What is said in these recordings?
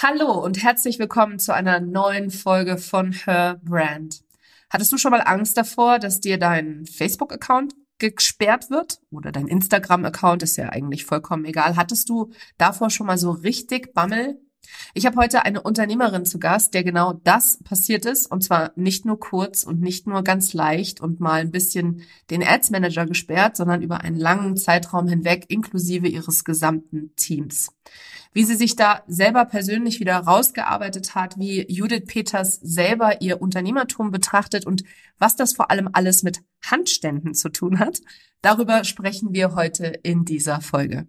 Hallo und herzlich willkommen zu einer neuen Folge von Her Brand. Hattest du schon mal Angst davor, dass dir dein Facebook-Account gesperrt wird oder dein Instagram-Account ist ja eigentlich vollkommen egal. Hattest du davor schon mal so richtig Bammel? Ich habe heute eine Unternehmerin zu Gast, der genau das passiert ist und zwar nicht nur kurz und nicht nur ganz leicht und mal ein bisschen den Ads Manager gesperrt, sondern über einen langen Zeitraum hinweg inklusive ihres gesamten Teams wie sie sich da selber persönlich wieder rausgearbeitet hat, wie Judith Peters selber ihr Unternehmertum betrachtet und was das vor allem alles mit Handständen zu tun hat. Darüber sprechen wir heute in dieser Folge.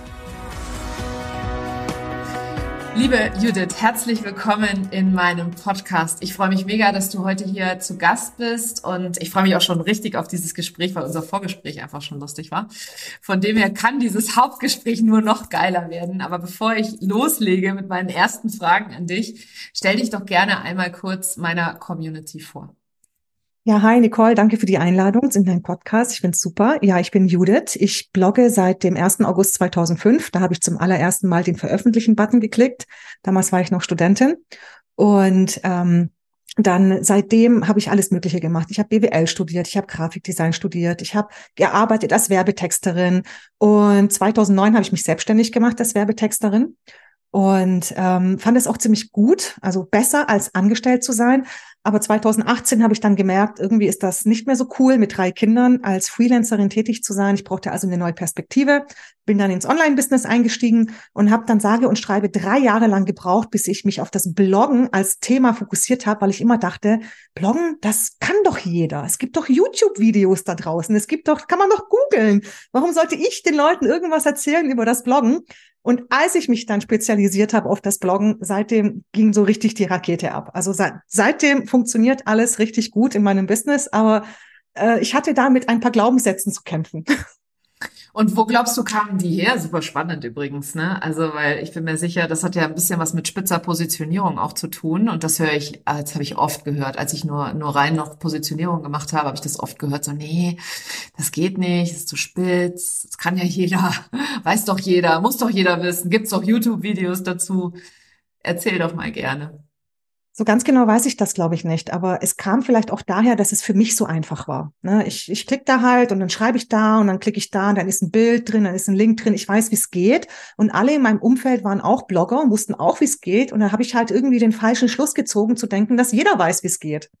Liebe Judith, herzlich willkommen in meinem Podcast. Ich freue mich mega, dass du heute hier zu Gast bist und ich freue mich auch schon richtig auf dieses Gespräch, weil unser Vorgespräch einfach schon lustig war. Von dem her kann dieses Hauptgespräch nur noch geiler werden. Aber bevor ich loslege mit meinen ersten Fragen an dich, stell dich doch gerne einmal kurz meiner Community vor. Ja, hi Nicole, danke für die Einladung in deinen Podcast. Ich finde es super. Ja, ich bin Judith. Ich blogge seit dem 1. August 2005. Da habe ich zum allerersten Mal den Veröffentlichen-Button geklickt. Damals war ich noch Studentin. Und ähm, dann seitdem habe ich alles Mögliche gemacht. Ich habe BWL studiert, ich habe Grafikdesign studiert, ich habe gearbeitet als Werbetexterin und 2009 habe ich mich selbstständig gemacht als Werbetexterin und ähm, fand es auch ziemlich gut, also besser als angestellt zu sein. Aber 2018 habe ich dann gemerkt, irgendwie ist das nicht mehr so cool, mit drei Kindern als Freelancerin tätig zu sein. Ich brauchte also eine neue Perspektive, bin dann ins Online-Business eingestiegen und habe dann sage und schreibe drei Jahre lang gebraucht, bis ich mich auf das Bloggen als Thema fokussiert habe, weil ich immer dachte, Bloggen, das kann doch jeder. Es gibt doch YouTube-Videos da draußen. Es gibt doch, kann man doch googeln. Warum sollte ich den Leuten irgendwas erzählen über das Bloggen? Und als ich mich dann spezialisiert habe auf das Bloggen, seitdem ging so richtig die Rakete ab. Also seit, seitdem funktioniert alles richtig gut in meinem Business, aber äh, ich hatte da mit ein paar Glaubenssätzen zu kämpfen. Und wo glaubst du, kamen die her? Super spannend übrigens, ne? Also, weil ich bin mir sicher, das hat ja ein bisschen was mit spitzer Positionierung auch zu tun. Und das höre ich, das habe ich oft gehört. Als ich nur, nur rein noch Positionierung gemacht habe, habe ich das oft gehört. So, nee, das geht nicht, ist zu spitz, das kann ja jeder, weiß doch jeder, muss doch jeder wissen, gibt's doch YouTube-Videos dazu. Erzähl doch mal gerne. So ganz genau weiß ich das, glaube ich, nicht. Aber es kam vielleicht auch daher, dass es für mich so einfach war. Ne? Ich, ich klicke da halt und dann schreibe ich da und dann klicke ich da und dann ist ein Bild drin, dann ist ein Link drin. Ich weiß, wie es geht. Und alle in meinem Umfeld waren auch Blogger und wussten auch, wie es geht. Und dann habe ich halt irgendwie den falschen Schluss gezogen, zu denken, dass jeder weiß, wie es geht.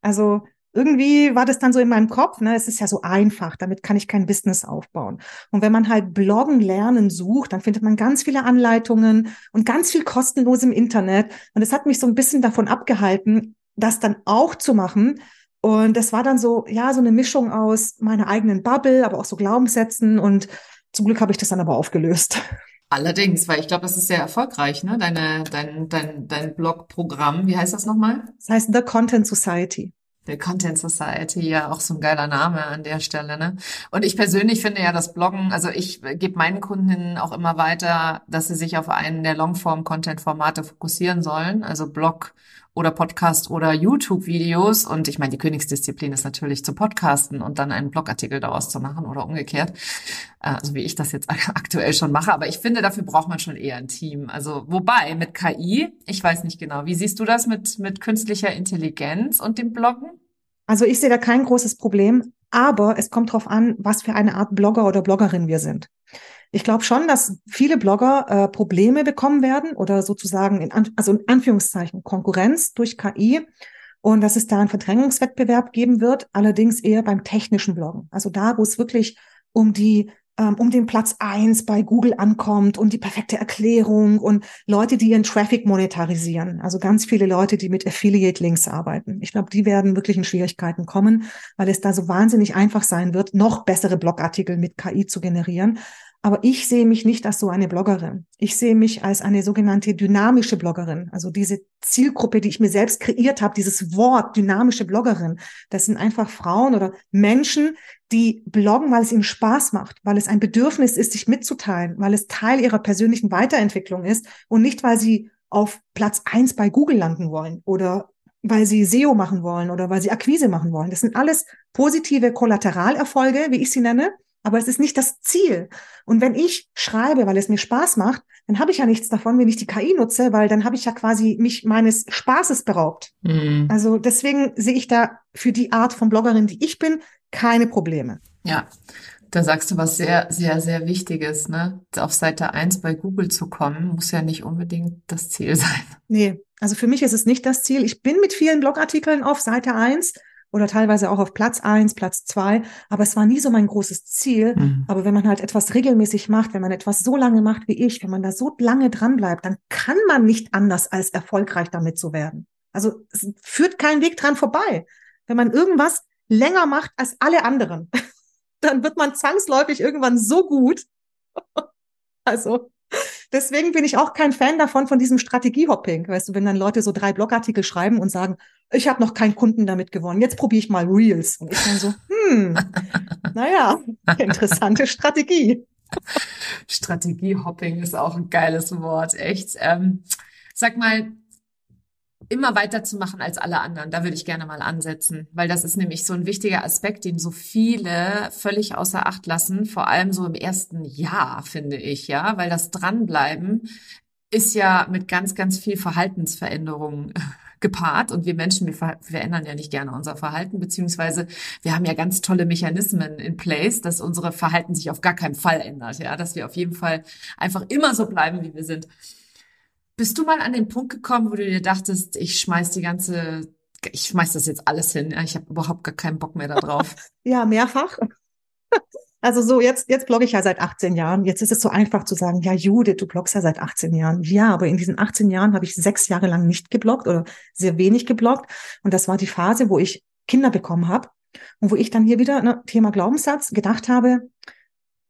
Also irgendwie war das dann so in meinem Kopf, ne, es ist ja so einfach, damit kann ich kein Business aufbauen. Und wenn man halt Bloggen lernen sucht, dann findet man ganz viele Anleitungen und ganz viel kostenlos im Internet. Und es hat mich so ein bisschen davon abgehalten, das dann auch zu machen. Und das war dann so, ja, so eine Mischung aus meiner eigenen Bubble, aber auch so Glaubenssätzen. Und zum Glück habe ich das dann aber aufgelöst. Allerdings, weil ich glaube, das ist sehr erfolgreich, ne? Deine, dein, dein, dein Blogprogramm. Wie heißt das nochmal? Das heißt The Content Society der Content Society, ja auch so ein geiler Name an der Stelle. Ne? Und ich persönlich finde ja das Bloggen, also ich gebe meinen Kundinnen auch immer weiter, dass sie sich auf einen der Longform-Content-Formate fokussieren sollen, also Blog oder Podcast oder YouTube-Videos. Und ich meine, die Königsdisziplin ist natürlich zu podcasten und dann einen Blogartikel daraus zu machen oder umgekehrt. Also wie ich das jetzt aktuell schon mache. Aber ich finde, dafür braucht man schon eher ein Team. Also wobei mit KI, ich weiß nicht genau. Wie siehst du das mit, mit künstlicher Intelligenz und dem Bloggen? Also ich sehe da kein großes Problem, aber es kommt darauf an, was für eine Art Blogger oder Bloggerin wir sind. Ich glaube schon, dass viele Blogger äh, Probleme bekommen werden oder sozusagen in, also in Anführungszeichen Konkurrenz durch KI und dass es da einen Verdrängungswettbewerb geben wird, allerdings eher beim technischen Bloggen. Also da, wo es wirklich um die ähm, um den Platz eins bei Google ankommt und die perfekte Erklärung und Leute, die ihren Traffic monetarisieren. Also ganz viele Leute, die mit Affiliate-Links arbeiten. Ich glaube, die werden wirklich in Schwierigkeiten kommen, weil es da so wahnsinnig einfach sein wird, noch bessere Blogartikel mit KI zu generieren. Aber ich sehe mich nicht als so eine Bloggerin. Ich sehe mich als eine sogenannte dynamische Bloggerin. Also diese Zielgruppe, die ich mir selbst kreiert habe, dieses Wort dynamische Bloggerin, das sind einfach Frauen oder Menschen, die bloggen, weil es ihnen Spaß macht, weil es ein Bedürfnis ist, sich mitzuteilen, weil es Teil ihrer persönlichen Weiterentwicklung ist und nicht, weil sie auf Platz eins bei Google landen wollen oder weil sie SEO machen wollen oder weil sie Akquise machen wollen. Das sind alles positive Kollateralenerfolge, wie ich sie nenne, aber es ist nicht das Ziel. Und wenn ich schreibe, weil es mir Spaß macht, dann habe ich ja nichts davon, wenn ich die KI nutze, weil dann habe ich ja quasi mich meines Spaßes beraubt. Mhm. Also deswegen sehe ich da für die Art von Bloggerin, die ich bin, keine Probleme. Ja. Da sagst du was sehr, sehr, sehr Wichtiges, ne? Auf Seite eins bei Google zu kommen, muss ja nicht unbedingt das Ziel sein. Nee, also für mich ist es nicht das Ziel. Ich bin mit vielen Blogartikeln auf Seite eins oder teilweise auch auf Platz eins, Platz zwei. Aber es war nie so mein großes Ziel. Mhm. Aber wenn man halt etwas regelmäßig macht, wenn man etwas so lange macht wie ich, wenn man da so lange dran bleibt, dann kann man nicht anders als erfolgreich damit zu werden. Also es führt kein Weg dran vorbei. Wenn man irgendwas länger macht als alle anderen, dann wird man zwangsläufig irgendwann so gut. also Deswegen bin ich auch kein Fan davon, von diesem Strategiehopping. Weißt du, wenn dann Leute so drei Blogartikel schreiben und sagen, ich habe noch keinen Kunden damit gewonnen, jetzt probiere ich mal Reels. Und ich dann so, hm, naja, interessante Strategie. Strategiehopping ist auch ein geiles Wort, echt. Ähm, sag mal, immer weiterzumachen als alle anderen. Da würde ich gerne mal ansetzen, weil das ist nämlich so ein wichtiger Aspekt, den so viele völlig außer Acht lassen, vor allem so im ersten Jahr, finde ich, ja, weil das Dranbleiben ist ja mit ganz, ganz viel Verhaltensveränderungen gepaart und wir Menschen, wir verändern ja nicht gerne unser Verhalten, beziehungsweise wir haben ja ganz tolle Mechanismen in place, dass unsere Verhalten sich auf gar keinen Fall ändert, ja, dass wir auf jeden Fall einfach immer so bleiben, wie wir sind. Bist du mal an den Punkt gekommen, wo du dir dachtest, ich schmeiß die ganze, ich schmeiß das jetzt alles hin, ich habe überhaupt gar keinen Bock mehr darauf? ja, mehrfach. Also so, jetzt, jetzt blogge ich ja seit 18 Jahren. Jetzt ist es so einfach zu sagen, ja, Judith, du bloggst ja seit 18 Jahren. Ja, aber in diesen 18 Jahren habe ich sechs Jahre lang nicht gebloggt oder sehr wenig gebloggt. Und das war die Phase, wo ich Kinder bekommen habe und wo ich dann hier wieder, ne, Thema Glaubenssatz, gedacht habe,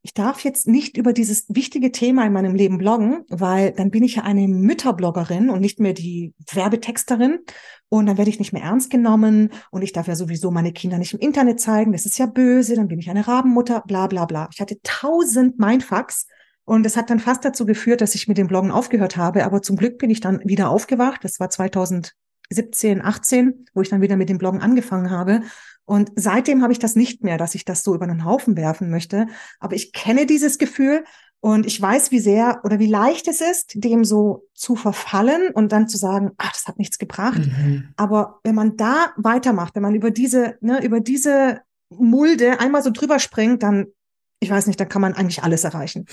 ich darf jetzt nicht über dieses wichtige Thema in meinem Leben bloggen, weil dann bin ich ja eine Mütterbloggerin und nicht mehr die Werbetexterin. Und dann werde ich nicht mehr ernst genommen und ich darf ja sowieso meine Kinder nicht im Internet zeigen. Das ist ja böse, dann bin ich eine Rabenmutter, bla bla bla. Ich hatte tausend Mindfucks und das hat dann fast dazu geführt, dass ich mit dem Bloggen aufgehört habe. Aber zum Glück bin ich dann wieder aufgewacht. Das war 2017, 18, wo ich dann wieder mit dem Bloggen angefangen habe. Und seitdem habe ich das nicht mehr, dass ich das so über den Haufen werfen möchte. Aber ich kenne dieses Gefühl und ich weiß, wie sehr oder wie leicht es ist, dem so zu verfallen und dann zu sagen, ach, das hat nichts gebracht. Mhm. Aber wenn man da weitermacht, wenn man über diese, ne, über diese Mulde einmal so drüber springt, dann ich weiß nicht, da kann man eigentlich alles erreichen.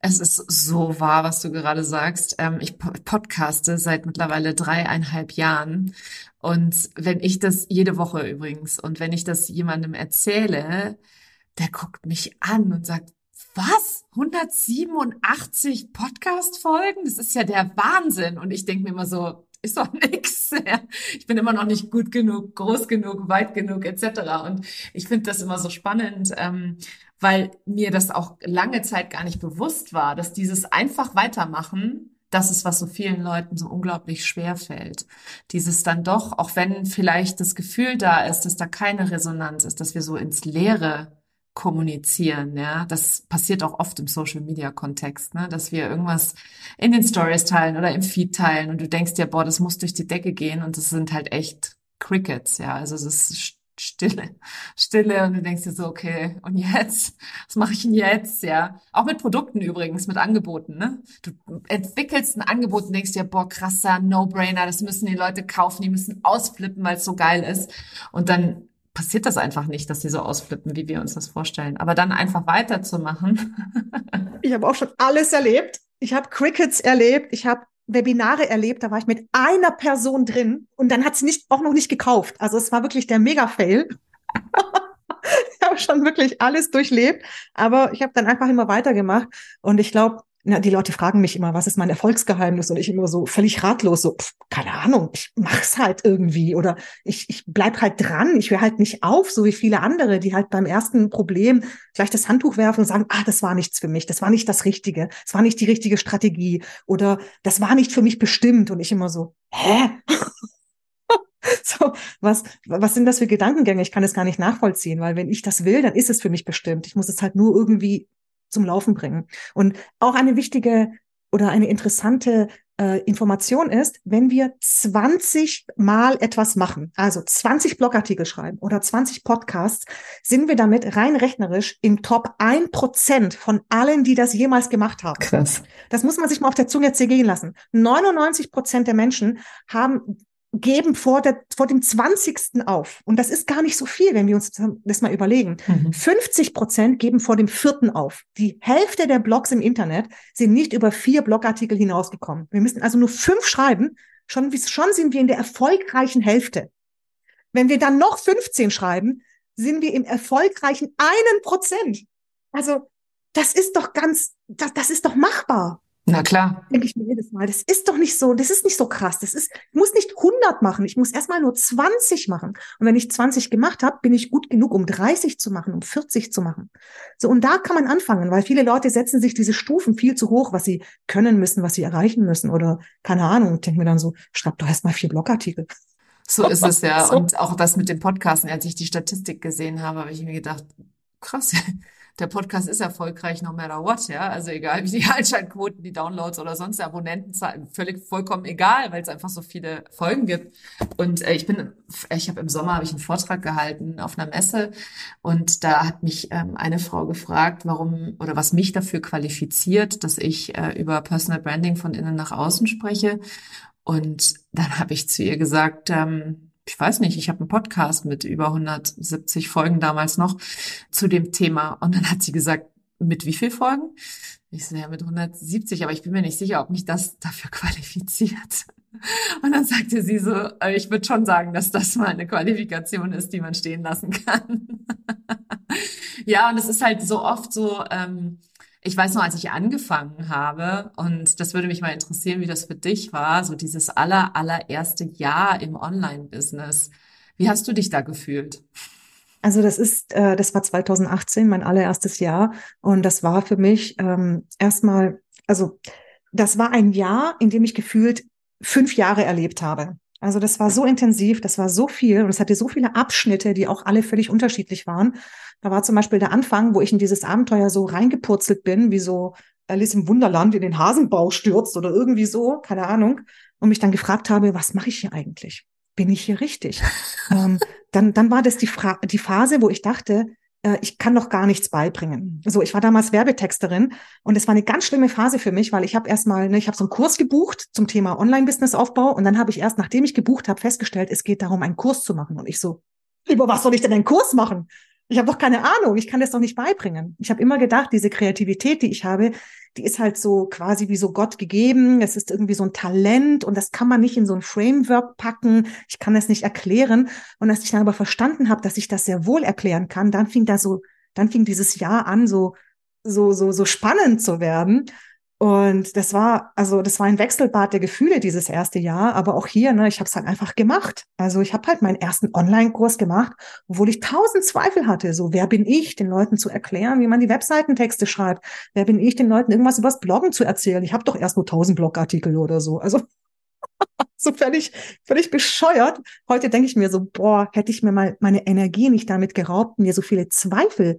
Es ist so wahr, was du gerade sagst. Ähm, ich podcaste seit mittlerweile dreieinhalb Jahren. Und wenn ich das jede Woche übrigens, und wenn ich das jemandem erzähle, der guckt mich an und sagt, was? 187 Podcast-Folgen? Das ist ja der Wahnsinn. Und ich denke mir immer so, ist doch nix. Ich bin immer noch nicht gut genug, groß genug, weit genug, etc. Und ich finde das immer so spannend, ähm, weil mir das auch lange Zeit gar nicht bewusst war, dass dieses einfach weitermachen, das ist, was so vielen Leuten so unglaublich schwer fällt. Dieses dann doch, auch wenn vielleicht das Gefühl da ist, dass da keine Resonanz ist, dass wir so ins Leere kommunizieren, ja. Das passiert auch oft im Social Media Kontext, ne, dass wir irgendwas in den Stories teilen oder im Feed teilen und du denkst dir, boah, das muss durch die Decke gehen und das sind halt echt Crickets, ja. Also es ist Stille, Stille und du denkst dir so, okay, und jetzt? Was mache ich denn jetzt? Ja, auch mit Produkten übrigens, mit Angeboten. Ne? Du entwickelst ein Angebot und denkst dir, boah, krasser No-Brainer, das müssen die Leute kaufen, die müssen ausflippen, weil es so geil ist. Und dann passiert das einfach nicht, dass die so ausflippen, wie wir uns das vorstellen. Aber dann einfach weiterzumachen. ich habe auch schon alles erlebt. Ich habe Crickets erlebt. Ich habe Webinare erlebt, da war ich mit einer Person drin und dann hat sie nicht, auch noch nicht gekauft. Also es war wirklich der Mega-Fail. habe schon wirklich alles durchlebt, aber ich habe dann einfach immer weitergemacht und ich glaube, na, die Leute fragen mich immer, was ist mein Erfolgsgeheimnis? Und ich immer so völlig ratlos, so, pff, keine Ahnung, ich mach's halt irgendwie oder ich, ich bleib halt dran, ich höre halt nicht auf, so wie viele andere, die halt beim ersten Problem gleich das Handtuch werfen und sagen, ah, das war nichts für mich, das war nicht das Richtige, das war nicht die richtige Strategie oder das war nicht für mich bestimmt. Und ich immer so, hä? So, was, was sind das für Gedankengänge? Ich kann es gar nicht nachvollziehen, weil wenn ich das will, dann ist es für mich bestimmt. Ich muss es halt nur irgendwie zum Laufen bringen. Und auch eine wichtige oder eine interessante äh, Information ist, wenn wir 20 Mal etwas machen, also 20 Blogartikel schreiben oder 20 Podcasts, sind wir damit rein rechnerisch im Top 1% von allen, die das jemals gemacht haben. Krass. Das muss man sich mal auf der Zunge zergehen lassen. 99 Prozent der Menschen haben geben vor, der, vor dem 20. auf. Und das ist gar nicht so viel, wenn wir uns das mal überlegen. Mhm. 50 Prozent geben vor dem vierten auf. Die Hälfte der Blogs im Internet sind nicht über vier Blogartikel hinausgekommen. Wir müssen also nur fünf schreiben. Schon, schon sind wir in der erfolgreichen Hälfte. Wenn wir dann noch 15 schreiben, sind wir im erfolgreichen einen Prozent. Also, das ist doch ganz, das, das ist doch machbar. Na klar. Denke ich mir jedes Mal. Das ist doch nicht so, das ist nicht so krass. Das ist, ich muss nicht 100 machen. Ich muss erstmal nur 20 machen. Und wenn ich 20 gemacht habe, bin ich gut genug, um 30 zu machen, um 40 zu machen. So, und da kann man anfangen, weil viele Leute setzen sich diese Stufen viel zu hoch, was sie können müssen, was sie erreichen müssen oder keine Ahnung. Ich denke mir dann so, schreib doch erstmal vier Blogartikel. So ist es ja. Und auch das mit dem Podcasten, als ich die Statistik gesehen habe, habe ich mir gedacht, krass, der Podcast ist erfolgreich no matter what, ja. Also egal wie die Einschaltquoten, die Downloads oder sonst Abonnentenzahlen, völlig vollkommen egal, weil es einfach so viele Folgen gibt. Und äh, ich bin, ich habe im Sommer habe ich einen Vortrag gehalten auf einer Messe und da hat mich ähm, eine Frau gefragt, warum oder was mich dafür qualifiziert, dass ich äh, über Personal Branding von innen nach außen spreche. Und dann habe ich zu ihr gesagt, ähm, ich weiß nicht, ich habe einen Podcast mit über 170 Folgen damals noch zu dem Thema. Und dann hat sie gesagt, mit wie viel Folgen? Ich so, ja, mit 170, aber ich bin mir nicht sicher, ob mich das dafür qualifiziert. Und dann sagte sie so, äh, ich würde schon sagen, dass das mal eine Qualifikation ist, die man stehen lassen kann. ja, und es ist halt so oft so, ähm, ich weiß noch, als ich angefangen habe, und das würde mich mal interessieren, wie das für dich war, so dieses aller, allererste Jahr im Online-Business. Wie hast du dich da gefühlt? Also das ist, äh, das war 2018, mein allererstes Jahr. Und das war für mich ähm, erstmal, also das war ein Jahr, in dem ich gefühlt fünf Jahre erlebt habe. Also das war so intensiv, das war so viel und es hatte so viele Abschnitte, die auch alle völlig unterschiedlich waren. Da war zum Beispiel der Anfang, wo ich in dieses Abenteuer so reingepurzelt bin, wie so Alice im Wunderland in den Hasenbau stürzt oder irgendwie so, keine Ahnung, und mich dann gefragt habe, was mache ich hier eigentlich? Bin ich hier richtig? ähm, dann, dann war das die, Fra die Phase, wo ich dachte, ich kann doch gar nichts beibringen. So, ich war damals Werbetexterin und es war eine ganz schlimme Phase für mich, weil ich habe erstmal, ne, ich habe so einen Kurs gebucht zum Thema Online-Business-Aufbau und dann habe ich erst, nachdem ich gebucht habe, festgestellt, es geht darum, einen Kurs zu machen. Und ich so, über was soll ich denn einen Kurs machen? Ich habe doch keine Ahnung, ich kann das doch nicht beibringen. Ich habe immer gedacht, diese Kreativität, die ich habe, die ist halt so quasi wie so Gott gegeben. Es ist irgendwie so ein Talent und das kann man nicht in so ein Framework packen. Ich kann das nicht erklären. Und als ich dann aber verstanden habe, dass ich das sehr wohl erklären kann, dann fing da so, dann fing dieses Jahr an, so so so so spannend zu werden. Und das war, also das war ein Wechselbad der Gefühle dieses erste Jahr, aber auch hier, ne, ich habe es halt einfach gemacht. Also ich habe halt meinen ersten Online-Kurs gemacht, obwohl ich tausend Zweifel hatte. So, wer bin ich, den Leuten zu erklären, wie man die Webseitentexte schreibt? Wer bin ich, den Leuten irgendwas übers Bloggen zu erzählen? Ich habe doch erst nur tausend Blogartikel oder so. Also so völlig, völlig bescheuert. Heute denke ich mir so, boah, hätte ich mir mal meine Energie nicht damit geraubt, mir so viele Zweifel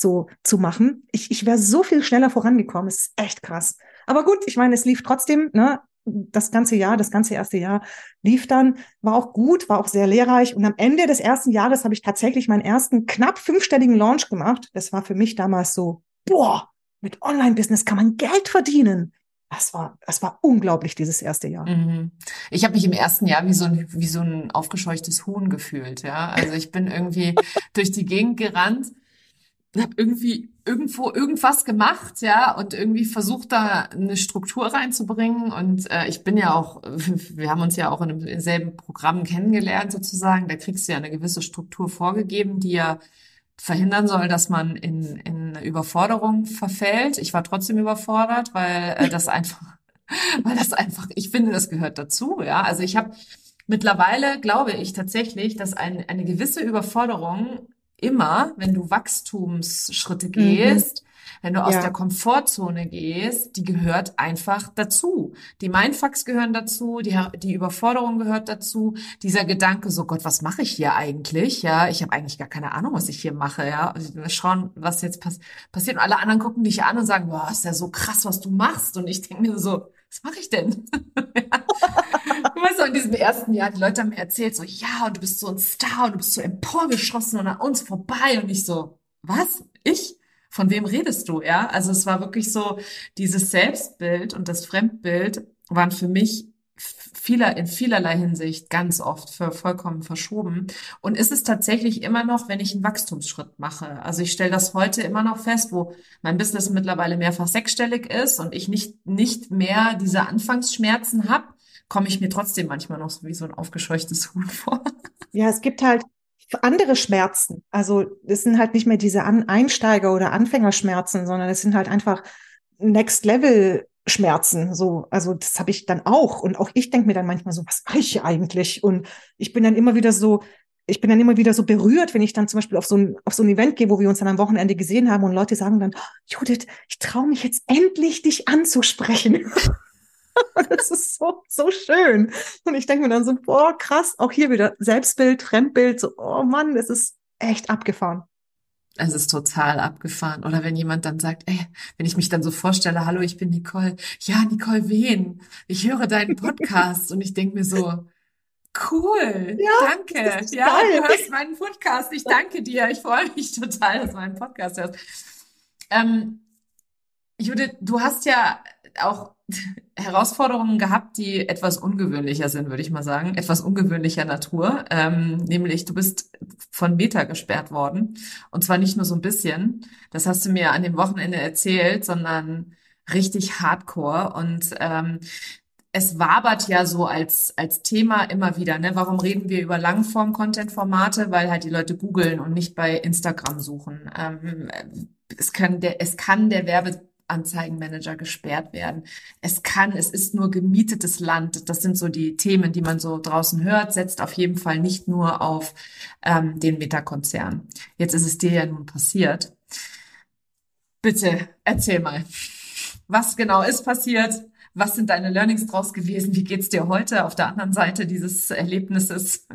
so zu machen. Ich, ich wäre so viel schneller vorangekommen. Es ist echt krass. Aber gut, ich meine, es lief trotzdem, ne? Das ganze Jahr, das ganze erste Jahr lief dann, war auch gut, war auch sehr lehrreich. Und am Ende des ersten Jahres habe ich tatsächlich meinen ersten knapp fünfstelligen Launch gemacht. Das war für mich damals so, boah, mit Online-Business kann man Geld verdienen. Das war, das war unglaublich, dieses erste Jahr. Mhm. Ich habe mich im ersten Jahr wie so ein, wie so ein aufgescheuchtes Huhn gefühlt, ja. Also ich bin irgendwie durch die Gegend gerannt habe irgendwie irgendwo irgendwas gemacht, ja, und irgendwie versucht da eine Struktur reinzubringen. Und äh, ich bin ja auch, wir haben uns ja auch in demselben Programm kennengelernt sozusagen. Da kriegst du ja eine gewisse Struktur vorgegeben, die ja verhindern soll, dass man in, in Überforderung verfällt. Ich war trotzdem überfordert, weil äh, das einfach, weil das einfach, ich finde, das gehört dazu. Ja, also ich habe mittlerweile glaube ich tatsächlich, dass ein, eine gewisse Überforderung immer, wenn du Wachstumsschritte mhm. gehst, mhm wenn du aus ja. der Komfortzone gehst, die gehört einfach dazu. Die Mindfucks gehören dazu, die, die Überforderung gehört dazu, dieser Gedanke, so Gott, was mache ich hier eigentlich? Ja, ich habe eigentlich gar keine Ahnung, was ich hier mache. Ja, wir schauen, was jetzt pass passiert. Und alle anderen gucken dich an und sagen, boah, ist ja so krass, was du machst. Und ich denke mir so, was mache ich denn? Weißt du, in diesem ersten Jahr, die Leute haben mir erzählt, so, ja, und du bist so ein Star und du bist so emporgeschossen und an uns vorbei. Und ich so, was? Ich? von wem redest du, ja? Also es war wirklich so, dieses Selbstbild und das Fremdbild waren für mich vieler, in vielerlei Hinsicht ganz oft für vollkommen verschoben. Und ist es tatsächlich immer noch, wenn ich einen Wachstumsschritt mache. Also ich stelle das heute immer noch fest, wo mein Business mittlerweile mehrfach sechsstellig ist und ich nicht, nicht mehr diese Anfangsschmerzen habe, komme ich mir trotzdem manchmal noch so wie so ein aufgescheuchtes Huhn vor. Ja, es gibt halt andere Schmerzen. Also es sind halt nicht mehr diese An Einsteiger- oder Anfängerschmerzen, sondern es sind halt einfach Next Level Schmerzen. So, also das habe ich dann auch. Und auch ich denke mir dann manchmal so, was mache ich eigentlich? Und ich bin dann immer wieder so, ich bin dann immer wieder so berührt, wenn ich dann zum Beispiel auf so ein, auf so ein Event gehe, wo wir uns dann am Wochenende gesehen haben und Leute sagen dann, Judith, ich traue mich jetzt endlich, dich anzusprechen. das ist so, so schön. Und ich denke mir dann so, boah, krass, auch hier wieder Selbstbild, Fremdbild, so, oh Mann, das ist echt abgefahren. Es ist total abgefahren. Oder wenn jemand dann sagt, ey, wenn ich mich dann so vorstelle, hallo, ich bin Nicole. Ja, Nicole Wen? Ich höre deinen Podcast und ich denke mir so, cool, ja, danke. Ja, geil. du hörst meinen Podcast. Ich danke dir. Ich freue mich total, dass du meinen Podcast hörst. Ähm, Judith, du hast ja auch Herausforderungen gehabt, die etwas ungewöhnlicher sind, würde ich mal sagen, etwas ungewöhnlicher Natur. Ähm, nämlich, du bist von Meta gesperrt worden. Und zwar nicht nur so ein bisschen. Das hast du mir an dem Wochenende erzählt, sondern richtig hardcore. Und ähm, es wabert ja so als, als Thema immer wieder. Ne? Warum reden wir über Langform-Content-Formate? Weil halt die Leute googeln und nicht bei Instagram suchen. Ähm, es kann der, es kann der Werbe Anzeigenmanager gesperrt werden. Es kann, es ist nur gemietetes Land. Das sind so die Themen, die man so draußen hört. Setzt auf jeden Fall nicht nur auf ähm, den Meta-Konzern. Jetzt ist es dir ja nun passiert. Bitte erzähl mal, was genau ist passiert? Was sind deine Learnings draus gewesen? Wie geht's dir heute auf der anderen Seite dieses Erlebnisses?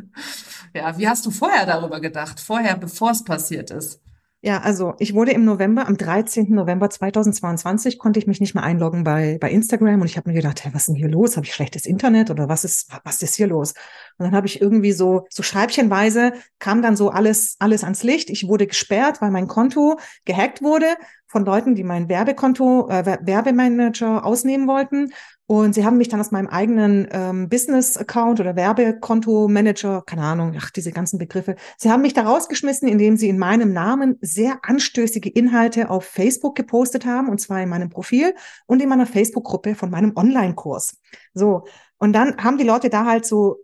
Ja, wie hast du vorher darüber gedacht? Vorher, bevor es passiert ist? Ja, also ich wurde im November, am 13. November 2022, konnte ich mich nicht mehr einloggen bei, bei Instagram und ich habe mir gedacht, hey, was ist denn hier los? Habe ich schlechtes Internet oder was ist, was ist hier los? Und dann habe ich irgendwie so, so scheibchenweise kam dann so alles, alles ans Licht. Ich wurde gesperrt, weil mein Konto gehackt wurde von Leuten, die mein Werbekonto, äh, Werbemanager ausnehmen wollten. Und sie haben mich dann aus meinem eigenen ähm, Business-Account oder Werbekonto-Manager, keine Ahnung, ach, diese ganzen Begriffe, sie haben mich da rausgeschmissen, indem sie in meinem Namen sehr anstößige Inhalte auf Facebook gepostet haben, und zwar in meinem Profil und in meiner Facebook-Gruppe von meinem Online-Kurs. So, und dann haben die Leute da halt so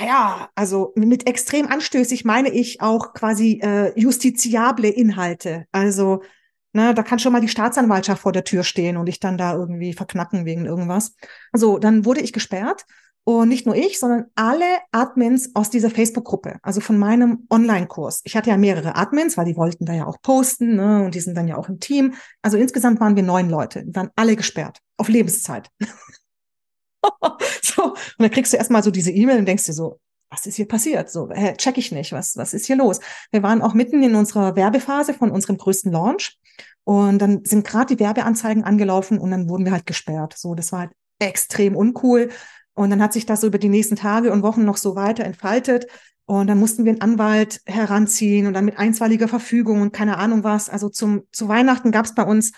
ja, also mit extrem anstößig meine ich auch quasi äh, justiziable Inhalte. Also Ne, da kann schon mal die Staatsanwaltschaft vor der Tür stehen und ich dann da irgendwie verknacken wegen irgendwas. So, dann wurde ich gesperrt. Und nicht nur ich, sondern alle Admins aus dieser Facebook-Gruppe, also von meinem Online-Kurs. Ich hatte ja mehrere Admins, weil die wollten da ja auch posten, ne, und die sind dann ja auch im Team. Also insgesamt waren wir neun Leute, waren alle gesperrt, auf Lebenszeit. so, und dann kriegst du erstmal so diese E-Mail und denkst dir so, was ist hier passiert? So, hä, check ich nicht, was, was ist hier los? Wir waren auch mitten in unserer Werbephase von unserem größten Launch. Und dann sind gerade die Werbeanzeigen angelaufen und dann wurden wir halt gesperrt. So, das war halt extrem uncool. Und dann hat sich das so über die nächsten Tage und Wochen noch so weiter entfaltet. Und dann mussten wir einen Anwalt heranziehen und dann mit einstweiliger Verfügung und keine Ahnung was. Also zum, zu Weihnachten gab es bei uns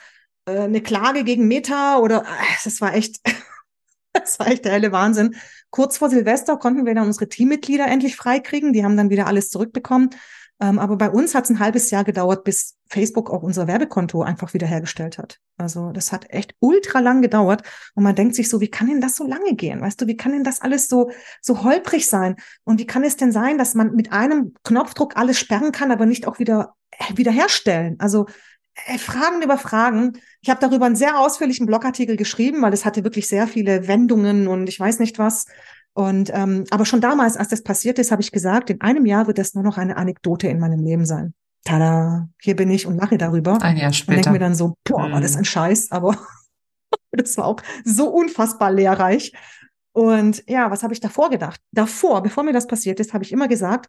äh, eine Klage gegen Meta oder äh, das war echt, das war echt der helle Wahnsinn. Kurz vor Silvester konnten wir dann unsere Teammitglieder endlich freikriegen. Die haben dann wieder alles zurückbekommen. Ähm, aber bei uns hat es ein halbes Jahr gedauert, bis Facebook auch unser Werbekonto einfach wiederhergestellt hat. Also das hat echt ultra lang gedauert. Und man denkt sich so, wie kann denn das so lange gehen? Weißt du, wie kann denn das alles so, so holprig sein? Und wie kann es denn sein, dass man mit einem Knopfdruck alles sperren kann, aber nicht auch wieder äh, wiederherstellen? Also Fragen über Fragen. Ich habe darüber einen sehr ausführlichen Blogartikel geschrieben, weil es hatte wirklich sehr viele Wendungen und ich weiß nicht was. Und ähm, aber schon damals, als das passiert ist, habe ich gesagt, in einem Jahr wird das nur noch eine Anekdote in meinem Leben sein. Tada, hier bin ich und lache darüber. Ein Jahr später. Und denke mir dann so, boah, war das mhm. ein Scheiß, aber das war auch so unfassbar lehrreich. Und ja, was habe ich davor gedacht? Davor, bevor mir das passiert ist, habe ich immer gesagt,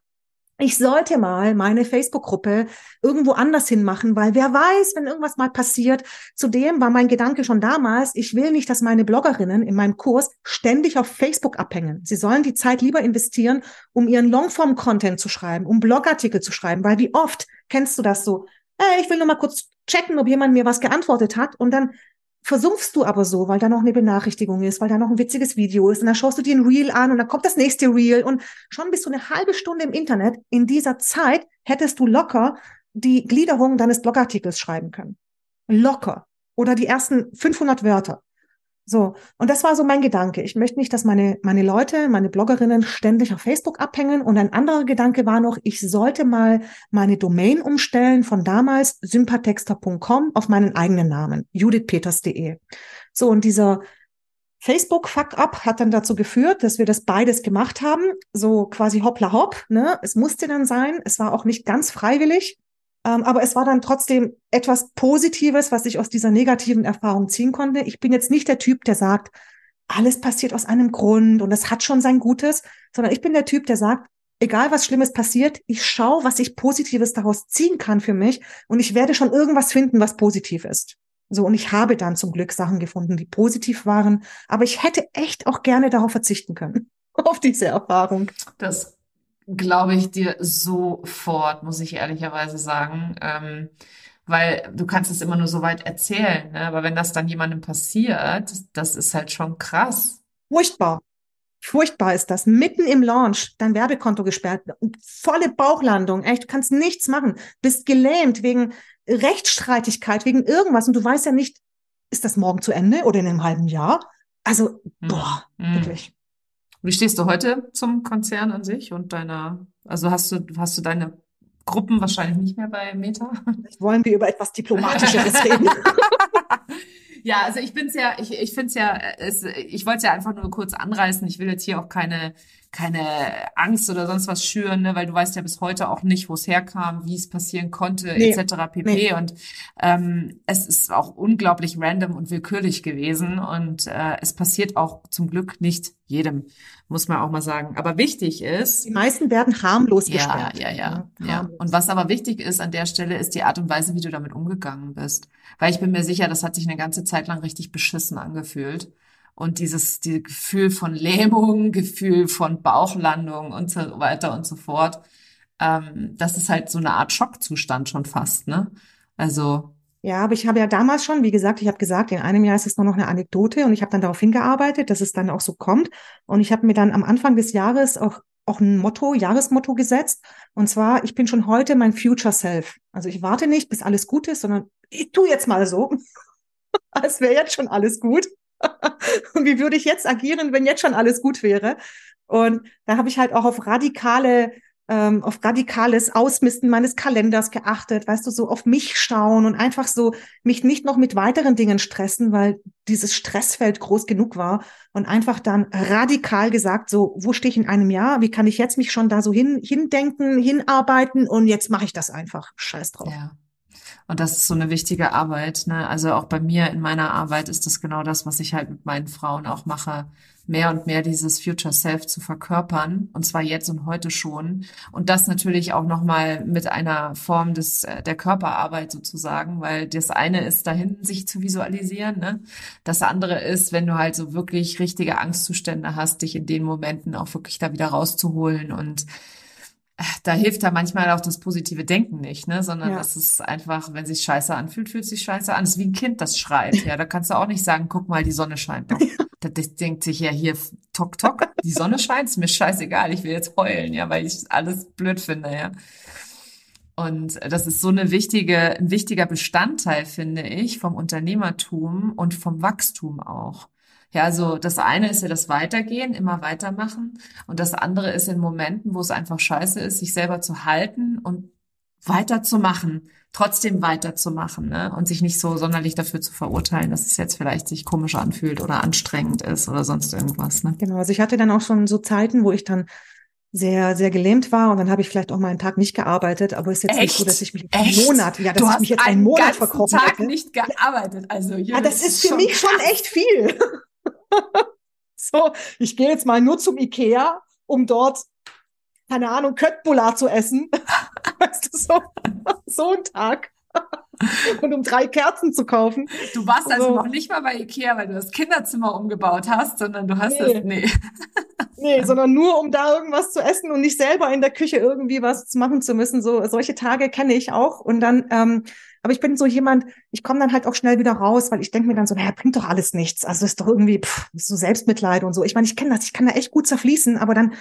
ich sollte mal meine Facebook-Gruppe irgendwo anders hinmachen, weil wer weiß, wenn irgendwas mal passiert. Zudem war mein Gedanke schon damals, ich will nicht, dass meine Bloggerinnen in meinem Kurs ständig auf Facebook abhängen. Sie sollen die Zeit lieber investieren, um ihren Longform-Content zu schreiben, um Blogartikel zu schreiben, weil wie oft kennst du das so? Hey, ich will nur mal kurz checken, ob jemand mir was geantwortet hat und dann versumpfst du aber so, weil da noch eine Benachrichtigung ist, weil da noch ein witziges Video ist und dann schaust du dir ein Reel an und dann kommt das nächste Reel und schon bist du eine halbe Stunde im Internet. In dieser Zeit hättest du locker die Gliederung deines Blogartikels schreiben können. Locker. Oder die ersten 500 Wörter. So, und das war so mein Gedanke. Ich möchte nicht, dass meine, meine Leute, meine Bloggerinnen ständig auf Facebook abhängen. Und ein anderer Gedanke war noch, ich sollte mal meine Domain umstellen von damals sympathexter.com auf meinen eigenen Namen, judithpeters.de. So, und dieser Facebook-Fuck-up hat dann dazu geführt, dass wir das beides gemacht haben, so quasi hoppla hopp. Ne? Es musste dann sein. Es war auch nicht ganz freiwillig. Ähm, aber es war dann trotzdem etwas Positives, was ich aus dieser negativen Erfahrung ziehen konnte. Ich bin jetzt nicht der Typ, der sagt, alles passiert aus einem Grund und es hat schon sein Gutes, sondern ich bin der Typ, der sagt, egal was Schlimmes passiert, ich schaue, was ich Positives daraus ziehen kann für mich und ich werde schon irgendwas finden, was positiv ist. So, und ich habe dann zum Glück Sachen gefunden, die positiv waren, aber ich hätte echt auch gerne darauf verzichten können, auf diese Erfahrung. Das glaube ich dir sofort, muss ich ehrlicherweise sagen. Ähm, weil du kannst es immer nur so weit erzählen, ne? aber wenn das dann jemandem passiert, das ist halt schon krass. Furchtbar. Furchtbar ist das. Mitten im Launch, dein Werbekonto gesperrt, volle Bauchlandung, echt, du kannst nichts machen, bist gelähmt wegen Rechtsstreitigkeit, wegen irgendwas und du weißt ja nicht, ist das morgen zu Ende oder in einem halben Jahr? Also, hm. boah, hm. wirklich. Wie stehst du heute zum Konzern an sich und deiner, also hast du, hast du deine Gruppen wahrscheinlich nicht mehr bei Meta? Jetzt wollen wir über etwas Diplomatischeres reden. ja, also ich bin's ja, ich, ich finde es ja, es, ich wollte es ja einfach nur kurz anreißen. Ich will jetzt hier auch keine keine Angst oder sonst was schüren, ne? weil du weißt ja bis heute auch nicht, wo es herkam, wie es passieren konnte, nee, etc. pp. Nee. Und ähm, es ist auch unglaublich random und willkürlich gewesen und äh, es passiert auch zum Glück nicht jedem, muss man auch mal sagen. Aber wichtig ist. Die meisten werden harmlos ja, gesperrt. Ja, ja, ja, ja. Und was aber wichtig ist an der Stelle, ist die Art und Weise, wie du damit umgegangen bist. Weil ich bin mir sicher, das hat sich eine ganze Zeit lang richtig beschissen angefühlt und dieses die Gefühl von Lähmung, Gefühl von Bauchlandung und so weiter und so fort. Ähm, das ist halt so eine Art Schockzustand schon fast, ne? Also ja, aber ich habe ja damals schon, wie gesagt, ich habe gesagt, in einem Jahr ist es nur noch eine Anekdote und ich habe dann darauf hingearbeitet, dass es dann auch so kommt. Und ich habe mir dann am Anfang des Jahres auch auch ein Motto, Jahresmotto gesetzt. Und zwar, ich bin schon heute mein Future Self. Also ich warte nicht, bis alles gut ist, sondern ich tu jetzt mal so, als wäre jetzt schon alles gut. Und wie würde ich jetzt agieren, wenn jetzt schon alles gut wäre? Und da habe ich halt auch auf radikale, ähm, auf radikales Ausmisten meines Kalenders geachtet, weißt du, so auf mich schauen und einfach so mich nicht noch mit weiteren Dingen stressen, weil dieses Stressfeld groß genug war und einfach dann radikal gesagt, so, wo stehe ich in einem Jahr? Wie kann ich jetzt mich schon da so hin, hindenken, hinarbeiten und jetzt mache ich das einfach. Scheiß drauf. Ja. Und das ist so eine wichtige Arbeit. Ne? Also auch bei mir in meiner Arbeit ist das genau das, was ich halt mit meinen Frauen auch mache, mehr und mehr dieses Future Self zu verkörpern. Und zwar jetzt und heute schon. Und das natürlich auch nochmal mit einer Form des, äh, der Körperarbeit sozusagen, weil das eine ist dahin, sich zu visualisieren. Ne? Das andere ist, wenn du halt so wirklich richtige Angstzustände hast, dich in den Momenten auch wirklich da wieder rauszuholen und da hilft da manchmal auch das positive Denken nicht, ne? Sondern ja. es ist einfach, wenn sich scheiße anfühlt, fühlt sich scheiße an. Es ist wie ein Kind, das schreit. Ja, da kannst du auch nicht sagen, guck mal, die Sonne scheint doch. Ja. Das denkt sich ja hier, tok, tok, die Sonne scheint, ist mir scheißegal, ich will jetzt heulen, ja, weil ich alles blöd finde, ja. Und das ist so eine wichtige, ein wichtiger Bestandteil, finde ich, vom Unternehmertum und vom Wachstum auch. Ja, also das eine ist ja das Weitergehen, immer weitermachen. Und das andere ist in Momenten, wo es einfach scheiße ist, sich selber zu halten und weiterzumachen, trotzdem weiterzumachen ne? und sich nicht so sonderlich dafür zu verurteilen, dass es jetzt vielleicht sich komisch anfühlt oder anstrengend ist oder sonst irgendwas. Ne? Genau, also ich hatte dann auch schon so Zeiten, wo ich dann sehr, sehr gelähmt war und dann habe ich vielleicht auch mal einen Tag nicht gearbeitet, aber es ist jetzt Echt? nicht so, dass ich mich Echt? einen Monat, ja, dass Du ich hast mich jetzt einen einen Monat ganzen verkrochen Tag hätte. nicht gearbeitet. Also Ja, das ist für mich schon echt viel. so, ich gehe jetzt mal nur zum Ikea, um dort, keine Ahnung, Köttbullar zu essen. weißt du, so, so ein Tag. Und um drei Kerzen zu kaufen. Du warst also So. noch nicht mal bei Ikea, weil du das Kinderzimmer umgebaut hast, sondern du hast Nee. das, nee. Nee, sondern nur um da irgendwas zu essen und nicht selber in der Küche irgendwie was machen zu müssen. So solche Tage kenne ich auch. Und dann, ähm, aber ich bin so jemand, ich komme dann halt auch schnell wieder raus, weil ich denke mir dann so, naja, bringt doch alles nichts. Also ist doch irgendwie pff, so Selbstmitleid und so. Ich meine, ich kenne das, ich kann da echt gut zerfließen, aber dann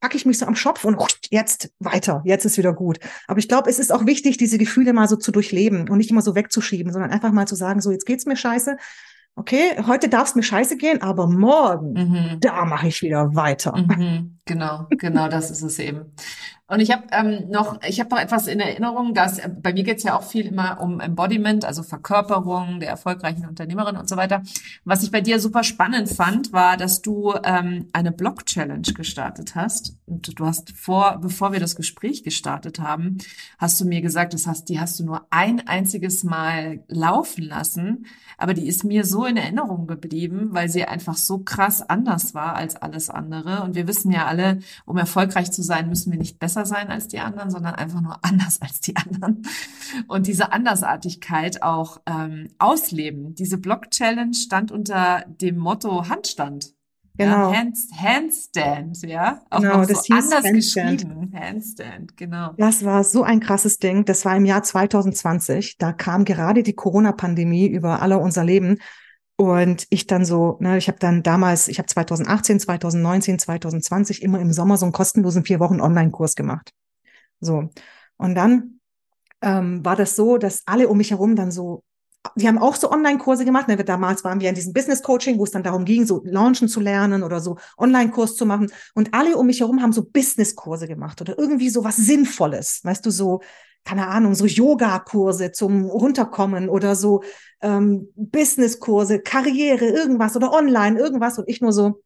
packe ich mich so am Schopf und jetzt weiter, jetzt ist wieder gut. Aber ich glaube, es ist auch wichtig, diese Gefühle mal so zu durchleben und nicht immer so wegzuschieben, sondern einfach mal zu sagen, so jetzt geht's mir scheiße. Okay, heute darf es mir scheiße gehen, aber morgen, Mhm. da mache ich wieder weiter. Mhm, genau, genau, das ist es eben. Und ich habe ähm, noch, ich habe noch etwas in Erinnerung, dass äh, bei mir geht's ja auch viel immer um Embodiment, also Verkörperung der erfolgreichen Unternehmerin und so weiter. Was ich bei dir super spannend fand, war, dass du ähm, eine Blog-Challenge gestartet hast. Und du hast vor, bevor wir das Gespräch gestartet haben, hast du mir gesagt, das hast, die hast du nur ein einziges Mal laufen lassen. Aber die ist mir so in Erinnerung geblieben, weil sie einfach so krass anders war als alles andere. Und wir wissen ja alle, um erfolgreich zu sein, müssen wir nicht besser sein als die anderen, sondern einfach nur anders als die anderen. Und diese Andersartigkeit auch ähm, ausleben. Diese Block-Challenge stand unter dem Motto Handstand. Genau. Ja, Hand, Handstand, ja. Auch Genau, das so hieß anders Handstand. geschrieben. Handstand, genau. Das war so ein krasses Ding. Das war im Jahr 2020. Da kam gerade die Corona-Pandemie über alle unser Leben. Und ich dann so, ne, ich habe dann damals, ich habe 2018, 2019, 2020 immer im Sommer so einen kostenlosen vier Wochen Online-Kurs gemacht. So. Und dann ähm, war das so, dass alle um mich herum dann so, die haben auch so Online-Kurse gemacht. Ne? Damals waren wir in diesem Business-Coaching, wo es dann darum ging, so Launchen zu lernen oder so Online-Kurs zu machen. Und alle um mich herum haben so Business-Kurse gemacht oder irgendwie so was Sinnvolles. Weißt du, so, keine Ahnung, so Yoga-Kurse zum Runterkommen oder so ähm, Business-Kurse, Karriere, irgendwas oder online, irgendwas. Und ich nur so,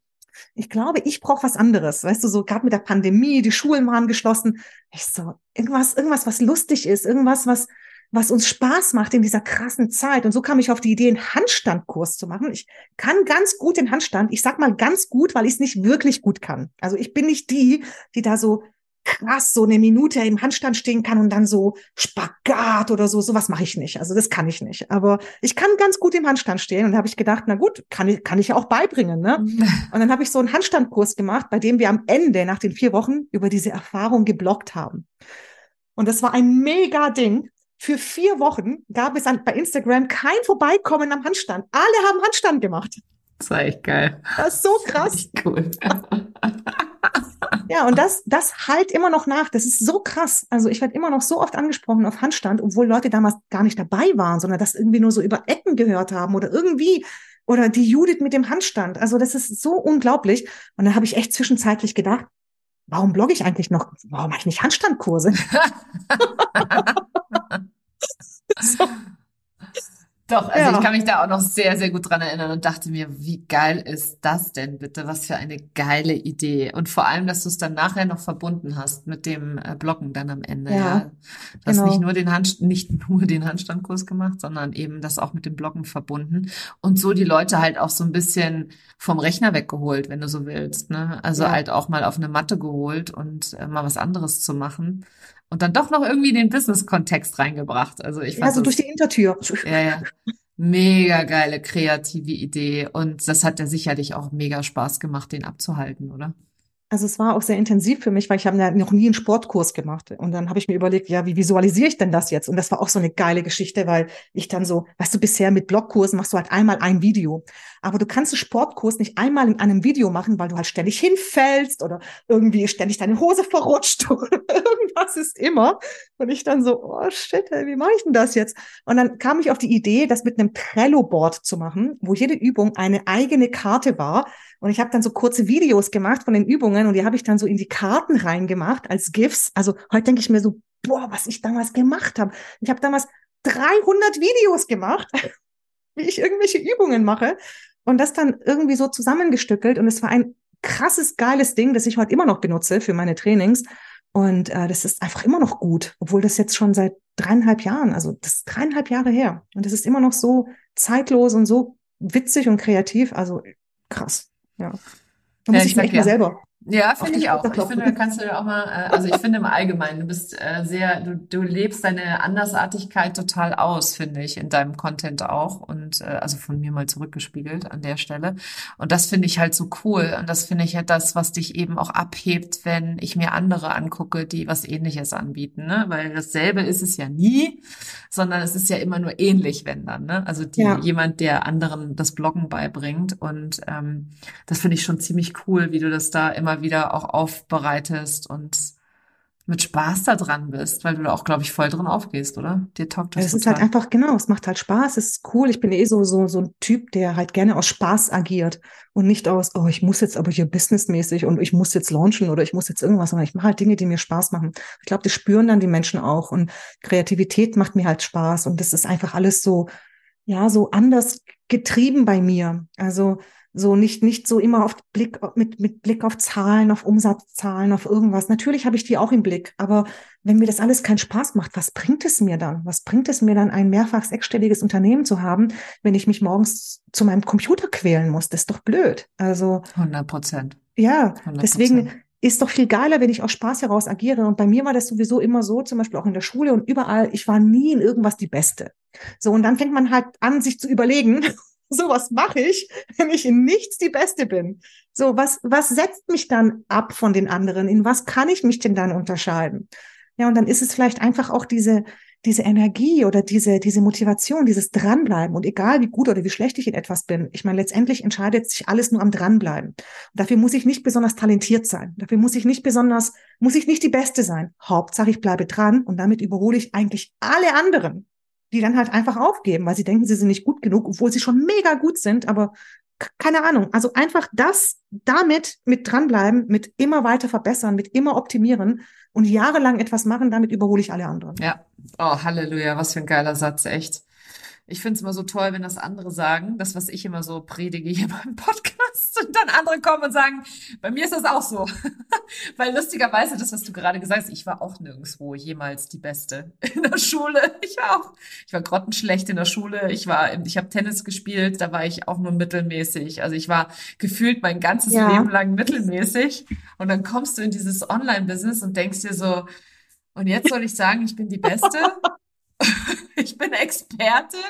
ich glaube, ich brauche was anderes. Weißt du, so gerade mit der Pandemie, die Schulen waren geschlossen. Ich so, irgendwas, irgendwas, was lustig ist, irgendwas, was, was uns Spaß macht in dieser krassen Zeit. Und so kam ich auf die Idee, einen Handstandkurs zu machen. Ich kann ganz gut den Handstand. Ich sag mal ganz gut, weil ich es nicht wirklich gut kann. Also ich bin nicht die, die da so krass so eine Minute im Handstand stehen kann und dann so Spagat oder so. Sowas mache ich nicht. Also das kann ich nicht. Aber ich kann ganz gut im Handstand stehen und da habe ich gedacht, na gut, kann ich, kann ich ja auch beibringen. Ne? Und dann habe ich so einen Handstandkurs gemacht, bei dem wir am Ende nach den vier Wochen über diese Erfahrung geblockt haben. Und das war ein mega Ding. Für vier Wochen gab es an, bei Instagram kein Vorbeikommen am Handstand. Alle haben Handstand gemacht. Das war echt geil. Das ist so krass. Echt cool. Ja, und das, das halt immer noch nach. Das ist so krass. Also ich werde immer noch so oft angesprochen auf Handstand, obwohl Leute damals gar nicht dabei waren, sondern das irgendwie nur so über Ecken gehört haben oder irgendwie oder die Judith mit dem Handstand. Also das ist so unglaublich. Und da habe ich echt zwischenzeitlich gedacht, warum blogge ich eigentlich noch? Warum mache ich nicht Handstandkurse? so. Doch, also Ja. ich kann mich da auch noch sehr, sehr gut dran erinnern und dachte mir, wie geil ist das denn bitte? Was für eine geile Idee. Und vor allem, dass du es dann nachher noch verbunden hast mit dem äh, Blocken dann am Ende. Ja, Ja. Du hast genau. nicht nur den Hand, nicht nur den Handstandkurs gemacht, sondern eben das auch mit dem Blocken verbunden und so die Leute halt auch so ein bisschen vom Rechner weggeholt, wenn du so willst, ne? Also Ja. halt auch mal auf eine Matte geholt und äh, mal was anderes zu machen. Und dann doch noch irgendwie den Business-Kontext reingebracht. Also ich fand so das durch die Hintertür. ja, ja. Mega geile kreative Idee. Und das hat ja sicherlich auch mega Spaß gemacht, den abzuhalten, oder? Also es war auch sehr intensiv für mich, weil ich habe noch nie einen Sportkurs gemacht. Und dann habe ich mir überlegt, ja, wie visualisiere ich denn das jetzt? Und das war auch so eine geile Geschichte, weil ich dann so, weißt du, bisher mit Blogkursen machst du halt einmal ein Video. Aber du kannst einen Sportkurs nicht einmal in einem Video machen, weil du halt ständig hinfällst oder irgendwie ständig deine Hose verrutscht oder irgendwas. was ist immer? Und ich dann so, oh shit, ey, wie mache ich denn das jetzt? Und dann kam ich auf die Idee, das mit einem Trello-Board zu machen, wo jede Übung eine eigene Karte war. Und ich habe dann so kurze Videos gemacht von den Übungen und die habe ich dann so in die Karten reingemacht als GIFs. Also heute denke ich mir so, boah, was ich damals gemacht habe. Ich habe damals 300 Videos gemacht, wie ich irgendwelche Übungen mache und das dann irgendwie so zusammengestückelt und es war ein krasses, geiles Ding, das ich heute immer noch benutze für meine Trainings. Und äh, das ist einfach immer noch gut, obwohl das jetzt schon seit dreieinhalb Jahren, also das ist dreieinhalb Jahre her. Und das ist immer noch so zeitlos und so witzig und kreativ. Also krass, ja. Da muss ja, ich, ich mir echt ja. mal selber ja, finde ich auch. Ich finde, kannst du auch mal, äh, also ich finde im Allgemeinen, du bist äh, sehr, du, du lebst deine Andersartigkeit total aus, finde ich, in deinem Content auch und äh, also von mir mal zurückgespiegelt an der Stelle. Und das finde ich halt so cool und das finde ich halt das, was dich eben auch abhebt, wenn ich mir andere angucke, die was Ähnliches anbieten, ne? Weil dasselbe ist es ja nie, sondern es ist ja immer nur ähnlich, wenn dann, ne? Also die, ja. jemand, der anderen das Bloggen beibringt und ähm, das finde ich schon ziemlich cool, wie du das da immer wieder auch aufbereitest und mit Spaß da dran bist, weil du da auch, glaube ich, voll drin aufgehst, oder? Dir taugt das. Es ist halt einfach, genau, es macht halt Spaß, es ist cool. Ich bin eh so, so, so ein Typ, der halt gerne aus Spaß agiert und nicht aus, oh, ich muss jetzt aber hier businessmäßig und ich muss jetzt launchen oder ich muss jetzt irgendwas, sondern ich mache halt Dinge, die mir Spaß machen. Ich glaube, das spüren dann die Menschen auch und Kreativität macht mir halt Spaß und das ist einfach alles so, ja, so anders getrieben bei mir. Also, so nicht, nicht so immer auf Blick, mit, mit Blick auf Zahlen, auf Umsatzzahlen, auf irgendwas. Natürlich habe ich die auch im Blick. Aber wenn mir das alles keinen Spaß macht, was bringt es mir dann? Was bringt es mir dann, ein mehrfach sechsstelliges Unternehmen zu haben, wenn ich mich morgens zu meinem Computer quälen muss? Das ist doch blöd. Also. 100 Prozent. Ja, 100%. deswegen ist doch viel geiler, wenn ich aus Spaß heraus agiere. Und bei mir war das sowieso immer so, zum Beispiel auch in der Schule und überall, ich war nie in irgendwas die Beste. So, und dann fängt man halt an, sich zu überlegen, So was mache ich, wenn ich in nichts die Beste bin. So was, was setzt mich dann ab von den anderen? In was kann ich mich denn dann unterscheiden? Ja, und dann ist es vielleicht einfach auch diese, diese Energie oder diese, diese Motivation, dieses Dranbleiben. Und egal wie gut oder wie schlecht ich in etwas bin, ich meine, letztendlich entscheidet sich alles nur am Dranbleiben. Und dafür muss ich nicht besonders talentiert sein. Dafür muss ich nicht besonders, muss ich nicht die Beste sein. Hauptsache ich bleibe dran und damit überhole ich eigentlich alle anderen die dann halt einfach aufgeben, weil sie denken, sie sind nicht gut genug, obwohl sie schon mega gut sind, aber keine Ahnung. Also einfach das damit mit dranbleiben, mit immer weiter verbessern, mit immer optimieren und jahrelang etwas machen, damit überhole ich alle anderen. Ja. Oh, Halleluja, was für ein geiler Satz, echt. Ich finde es immer so toll, wenn das andere sagen, das, was ich immer so predige hier beim Podcast, und dann andere kommen und sagen, bei mir ist das auch so. Weil lustigerweise, das, was du gerade gesagt hast, ich war auch nirgendwo jemals die Beste in der Schule. Ich war auch, ich war grottenschlecht in der Schule. Ich war, ich habe Tennis gespielt, da war ich auch nur mittelmäßig. Also ich war gefühlt mein ganzes ja. Leben lang mittelmäßig. Und dann kommst du in dieses Online-Business und denkst dir so, und jetzt soll ich sagen, ich bin die Beste? ich bin Expertin.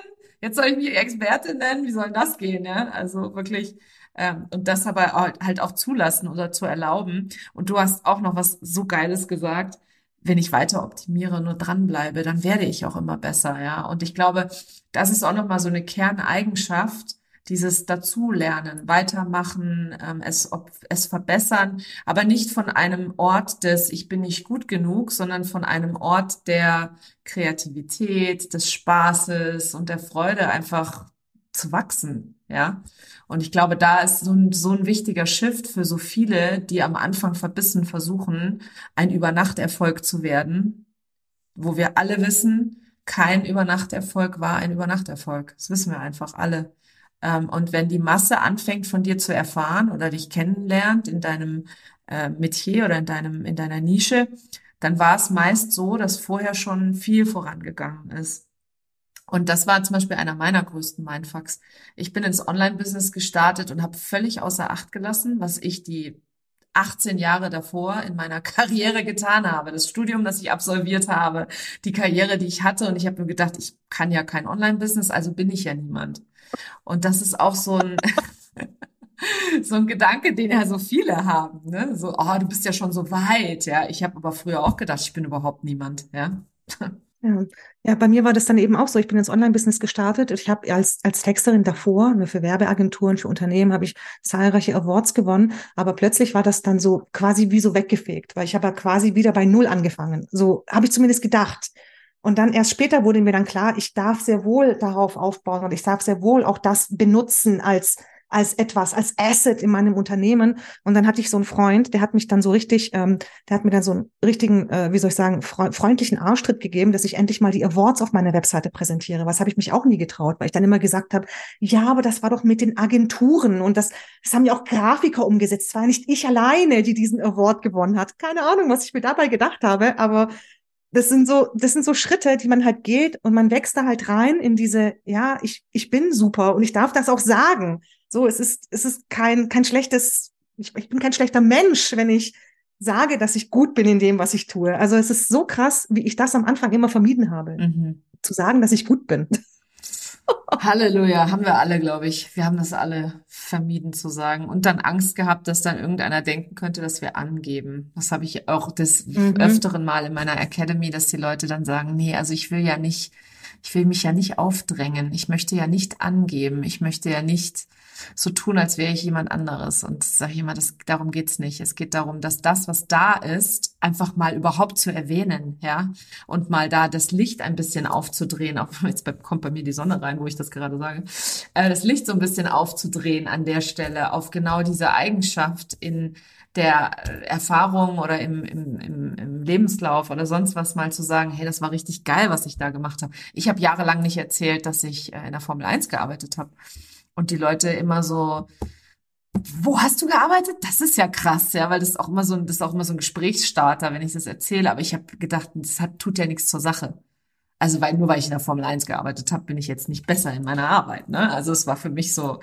Jetzt soll ich mich Expertin nennen. Wie soll das gehen? Ja? Also wirklich. Ähm, und das aber halt auch zulassen oder zu erlauben. Und du hast auch noch was so Geiles gesagt. Wenn ich weiter optimiere, nur dranbleibe, dann werde ich auch immer besser, ja. Und ich glaube, das ist auch nochmal so eine Kerneigenschaft, dieses Dazulernen, weitermachen, ähm, es, ob, es verbessern, aber nicht von einem Ort des Ich bin nicht gut genug, sondern von einem Ort der Kreativität, des Spaßes und der Freude einfach zu wachsen, ja. Und ich glaube, da ist so ein, so ein wichtiger Shift für so viele, die am Anfang verbissen versuchen, ein Übernachterfolg zu werden, wo wir alle wissen, kein Übernachterfolg war ein Übernachterfolg. Das wissen wir einfach alle. Ähm, und wenn die Masse anfängt von dir zu erfahren oder dich kennenlernt in deinem äh, Metier oder in deinem, in deiner Nische, dann war es meist so, dass vorher schon viel vorangegangen ist. Und das war zum Beispiel einer meiner größten Mindfucks. Ich bin ins Online-Business gestartet und habe völlig außer Acht gelassen, was ich die 18 Jahre davor in meiner Karriere getan habe, das Studium, das ich absolviert habe, die Karriere, die ich hatte. Und ich habe mir gedacht, ich kann ja kein Online-Business, also bin ich ja niemand. Und das ist auch so ein, so ein Gedanke, den ja so viele haben. Ne? So, oh, du bist ja schon so weit. Ja, ich habe aber früher auch gedacht, ich bin überhaupt niemand. Ja. Ja. ja, bei mir war das dann eben auch so. Ich bin ins Online-Business gestartet. Ich habe als, als Texterin davor, nur für Werbeagenturen, für Unternehmen, habe ich zahlreiche Awards gewonnen. Aber plötzlich war das dann so quasi wie so weggefegt, weil ich habe ja quasi wieder bei Null angefangen. So habe ich zumindest gedacht. Und dann erst später wurde mir dann klar, ich darf sehr wohl darauf aufbauen und ich darf sehr wohl auch das benutzen als als etwas, als Asset in meinem Unternehmen. Und dann hatte ich so einen Freund, der hat mich dann so richtig, ähm, der hat mir dann so einen richtigen, äh, wie soll ich sagen, freundlichen Arschtritt gegeben, dass ich endlich mal die Awards auf meiner Webseite präsentiere. Was habe ich mich auch nie getraut, weil ich dann immer gesagt habe, ja, aber das war doch mit den Agenturen und das, das haben ja auch Grafiker umgesetzt. Es war nicht ich alleine, die diesen Award gewonnen hat. Keine Ahnung, was ich mir dabei gedacht habe, aber das sind so, das sind so Schritte, die man halt geht und man wächst da halt rein in diese, ja, ich, ich bin super und ich darf das auch sagen. So, es ist, es ist kein, kein schlechtes, ich, ich bin kein schlechter Mensch, wenn ich sage, dass ich gut bin in dem, was ich tue. Also es ist so krass, wie ich das am Anfang immer vermieden habe, mhm. zu sagen, dass ich gut bin. Halleluja, haben wir alle, glaube ich. Wir haben das alle vermieden zu sagen und dann Angst gehabt, dass dann irgendeiner denken könnte, dass wir angeben. Das habe ich auch des mhm. öfteren Mal in meiner Academy, dass die Leute dann sagen, nee, also ich will ja nicht, ich will mich ja nicht aufdrängen. Ich möchte ja nicht angeben. Ich möchte ja nicht so tun, als wäre ich jemand anderes. Und sage ich immer, das, darum geht's nicht. Es geht darum, dass das, was da ist, einfach mal überhaupt zu erwähnen, ja, und mal da das Licht ein bisschen aufzudrehen. Auch jetzt kommt bei mir die Sonne rein, wo ich das gerade sage. Äh, das Licht so ein bisschen aufzudrehen an der Stelle auf genau diese Eigenschaft in der äh, Erfahrung oder im, im, im, im Lebenslauf oder sonst was mal zu sagen, hey, das war richtig geil, was ich da gemacht habe. Ich habe jahrelang nicht erzählt, dass ich äh, in der Formel 1 gearbeitet habe. Und die Leute immer so, wo hast du gearbeitet? Das ist ja krass, ja, weil das ist auch immer so ein, das ist auch immer so ein Gesprächsstarter, wenn ich das erzähle. Aber ich habe gedacht, das hat, tut ja nichts zur Sache. Also weil nur weil ich in der Formel 1 gearbeitet habe, bin ich jetzt nicht besser in meiner Arbeit. Ne? Also es war für mich so,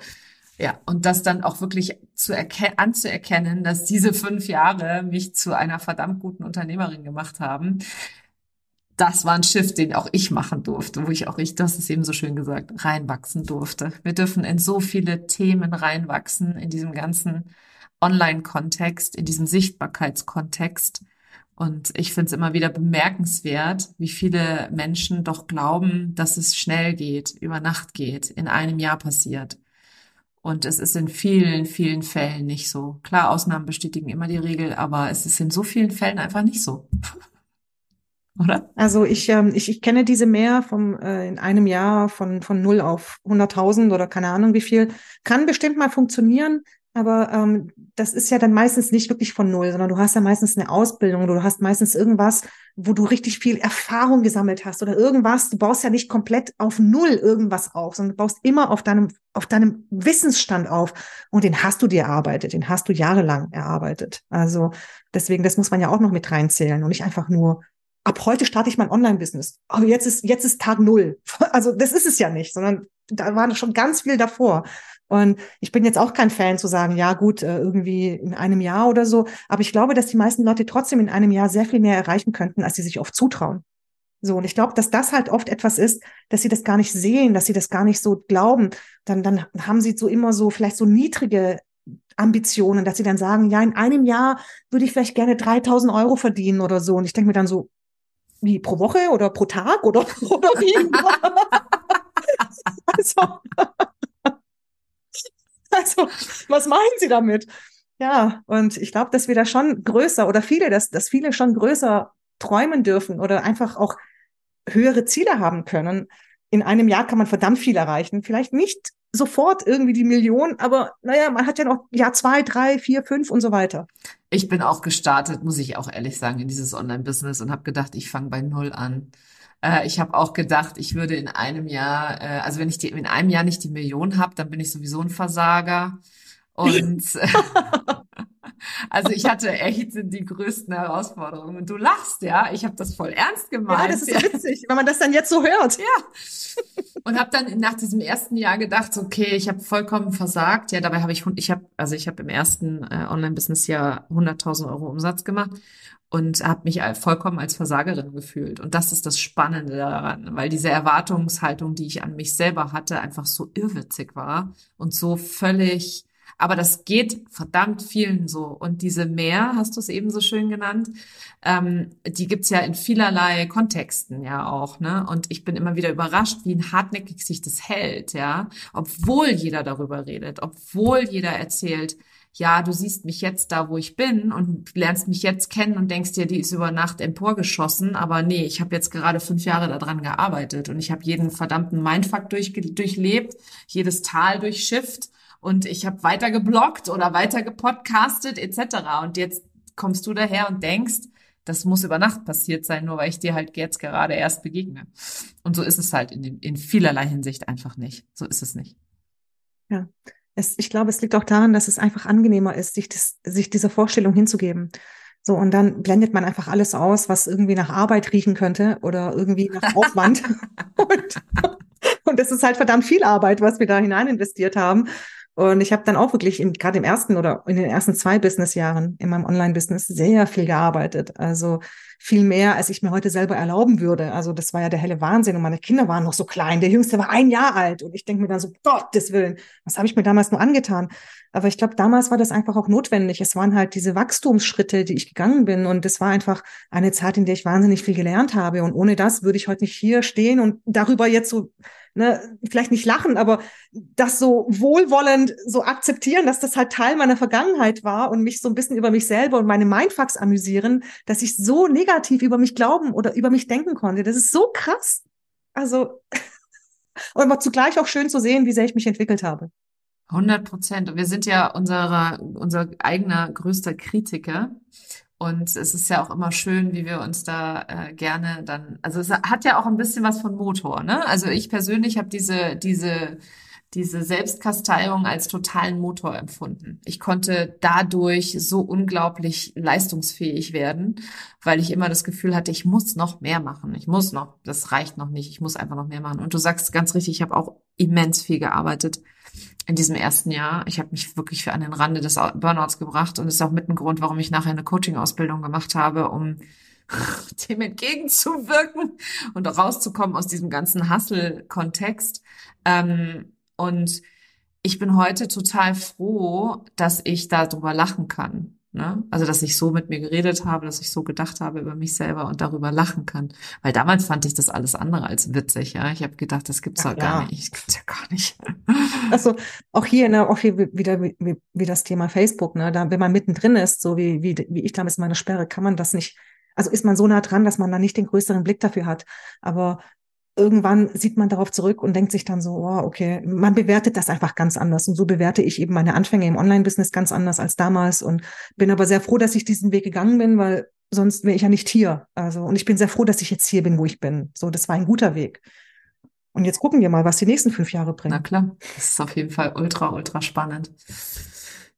ja, und das dann auch wirklich zu erkennen, anzuerkennen, dass diese fünf Jahre mich zu einer verdammt guten Unternehmerin gemacht haben, das war ein Shift, den auch ich machen durfte, wo ich auch ich, das ist eben so schön gesagt, reinwachsen durfte. Wir dürfen in so viele Themen reinwachsen, in diesem ganzen Online-Kontext, in diesem Sichtbarkeitskontext. Und ich finde es immer wieder bemerkenswert, wie viele Menschen doch glauben, dass es schnell geht, über Nacht geht, in einem Jahr passiert. Und es ist in vielen, vielen Fällen nicht so. Klar, Ausnahmen bestätigen immer die Regel, aber es ist in so vielen Fällen einfach nicht so oder? Also ich, ähm, ich, ich kenne diese mehr vom äh, in einem Jahr von von null auf 100.000 oder keine Ahnung wie viel. Kann bestimmt mal funktionieren, aber ähm, das ist ja dann meistens nicht wirklich von null, sondern du hast ja meistens eine Ausbildung oder du hast meistens irgendwas, wo du richtig viel Erfahrung gesammelt hast oder irgendwas. Du baust ja nicht komplett auf null irgendwas auf, sondern du baust immer auf deinem auf deinem Wissensstand auf und den hast du dir erarbeitet, den hast du jahrelang erarbeitet. Also deswegen, das muss man ja auch noch mit reinzählen und nicht einfach nur ab heute starte ich mein Online-Business. Aber jetzt ist, jetzt ist Tag null. Also das ist es ja nicht, sondern da war schon ganz viel davor. Und ich bin jetzt auch kein Fan zu sagen, ja gut, äh, irgendwie in einem Jahr oder so. Aber ich glaube, dass die meisten Leute trotzdem in einem Jahr sehr viel mehr erreichen könnten, als sie sich oft zutrauen. So, und ich glaube, dass das halt oft etwas ist, dass sie das gar nicht sehen, dass sie das gar nicht so glauben. Dann, dann haben sie so immer so, vielleicht so niedrige Ambitionen, dass sie dann sagen, ja, in einem Jahr würde ich vielleicht gerne 3000 Euro verdienen oder so. Und ich denke mir dann so, wie pro Woche oder pro Tag oder, oder wie? also, also, was meinen Sie damit? Ja, und ich glaube, dass wir da schon größer oder viele, dass, dass viele schon größer träumen dürfen oder einfach auch höhere Ziele haben können. In einem Jahr kann man verdammt viel erreichen. Vielleicht nicht sofort irgendwie die Million, aber naja, man hat ja noch Jahr zwei, drei, vier, fünf und so weiter. Ich bin auch gestartet, muss ich auch ehrlich sagen, in dieses Online-Business und habe gedacht, ich fange bei null an. Äh, ich habe auch gedacht, ich würde in einem Jahr, äh, also wenn ich die, in einem Jahr nicht die Million habe, dann bin ich sowieso ein Versager. Und Also ich hatte echt die größten Herausforderungen. Und du lachst, ja. Ich habe das voll ernst gemeint. Ja, das ist ja. witzig, wenn man das dann jetzt so hört. Ja. Und habe dann nach diesem ersten Jahr gedacht, okay, ich habe vollkommen versagt. Ja, dabei habe ich, ich habe, also ich habe im ersten äh, Online-Business-Jahr 100.000 Euro Umsatz gemacht und habe mich vollkommen als Versagerin gefühlt. Und das ist das Spannende daran, weil diese Erwartungshaltung, die ich an mich selber hatte, einfach so irrwitzig war und so völlig Aber das geht verdammt vielen so. Und diese Mehr, hast du es eben so schön genannt, ähm, die gibt's ja in vielerlei Kontexten ja auch. Ne? Und ich bin immer wieder überrascht, wie hartnäckig sich das hält, ja. Obwohl jeder darüber redet, obwohl jeder erzählt, ja, du siehst mich jetzt da, wo ich bin und lernst mich jetzt kennen und denkst dir, die ist über Nacht emporgeschossen, aber nee, ich habe jetzt gerade fünf Jahre daran gearbeitet und ich habe jeden verdammten Mindfuck durch, durchlebt, jedes Tal durchschifft und ich habe weiter geblockt oder weiter gepodcastet etc. Und jetzt kommst du daher und denkst, das muss über Nacht passiert sein, nur weil ich dir halt jetzt gerade erst begegne. Und so ist es halt in, dem, in vielerlei Hinsicht einfach nicht. So ist es nicht. Ja, es, ich glaube, es liegt auch daran, dass es einfach angenehmer ist, sich, das, sich dieser Vorstellung hinzugeben. So, und dann blendet man einfach alles aus, was irgendwie nach Arbeit riechen könnte oder irgendwie nach Aufwand. und, und das ist halt verdammt viel Arbeit, was wir da hinein investiert haben. Und ich habe dann auch wirklich gerade im ersten oder in den ersten zwei Businessjahren in meinem Online-Business sehr viel gearbeitet. Also viel mehr, als ich mir heute selber erlauben würde. Also das war ja der helle Wahnsinn. Und meine Kinder waren noch so klein. Der Jüngste war ein Jahr alt. Und ich denke mir dann so, Gottes Willen, was habe ich mir damals nur angetan? Aber ich glaube, damals war das einfach auch notwendig. Es waren halt diese Wachstumsschritte, die ich gegangen bin. Und es war einfach eine Zeit, in der ich wahnsinnig viel gelernt habe. Und ohne das würde ich heute nicht hier stehen und darüber jetzt so ne, vielleicht nicht lachen, aber das so wohlwollend so akzeptieren, dass das halt Teil meiner Vergangenheit war und mich so ein bisschen über mich selber und meine Mindfucks amüsieren, dass ich so negativ über mich glauben oder über mich denken konnte. Das ist so krass. Also, und aber zugleich auch schön zu sehen, wie sehr ich mich entwickelt habe. 100 Prozent. Und wir sind ja unsere, unser eigener größter Kritiker. Und es ist ja auch immer schön, wie wir uns da äh, gerne dann, also es hat ja auch ein bisschen was von Motor, ne? Also ich persönlich habe diese, diese, diese Selbstkasteiung als totalen Motor empfunden. Ich konnte dadurch so unglaublich leistungsfähig werden, weil ich immer das Gefühl hatte, ich muss noch mehr machen. Ich muss noch, das reicht noch nicht, ich muss einfach noch mehr machen. Und du sagst ganz richtig, ich habe auch immens viel gearbeitet in diesem ersten Jahr. Ich habe mich wirklich für an den Rande des Burnouts gebracht und ist auch mit ein Grund, warum ich nachher eine Coaching-Ausbildung gemacht habe, um dem entgegenzuwirken und rauszukommen aus diesem ganzen Hustle-Kontext. Ähm, und ich bin heute total froh, dass ich darüber lachen kann. Ne? Also, dass ich so mit mir geredet habe, dass ich so gedacht habe über mich selber und darüber lachen kann. Weil damals fand ich das alles andere als witzig. Ja, ich habe gedacht, das gibt's doch gar nicht. Das gibt's ja gar nicht. Also auch hier, ne, auch hier wieder wie, wie das Thema Facebook. Ne, da, wenn man mittendrin ist, so wie wie, wie ich damals meine Sperre, kann man das nicht. Also ist man so nah dran, dass man da nicht den größeren Blick dafür hat. Aber irgendwann sieht man darauf zurück und denkt sich dann so, oh, okay, man bewertet das einfach ganz anders. Und so bewerte ich eben meine Anfänge im Online-Business ganz anders als damals und bin aber sehr froh, dass ich diesen Weg gegangen bin, weil sonst wäre ich ja nicht hier. Also, und ich bin sehr froh, dass ich jetzt hier bin, wo ich bin. So, das war ein guter Weg. Und jetzt gucken wir mal, was die nächsten fünf Jahre bringen. Na klar, das ist auf jeden Fall ultra, ultra spannend.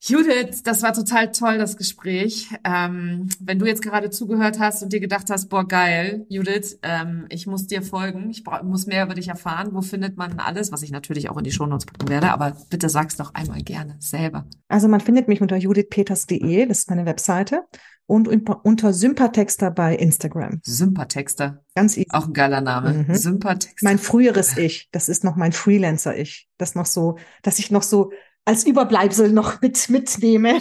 Judith, das war total toll, das Gespräch. Ähm, wenn du jetzt gerade zugehört hast und dir gedacht hast, boah, geil, Judith, ähm, ich muss dir folgen, ich muss mehr über dich erfahren, wo findet man alles, was ich natürlich auch in die Shownotes packen werde, aber bitte sag's doch einmal gerne selber. Also man findet mich unter judithpeters.de, das ist meine Webseite, und unter Sympatexter bei Instagram. Sympatexter. Ganz easy. Auch ein geiler Name. Mhm. Sympatexter. Mein früheres Ich, das ist noch mein Freelancer-Ich, das noch so, dass ich noch so als Überbleibsel noch mit mitnehme.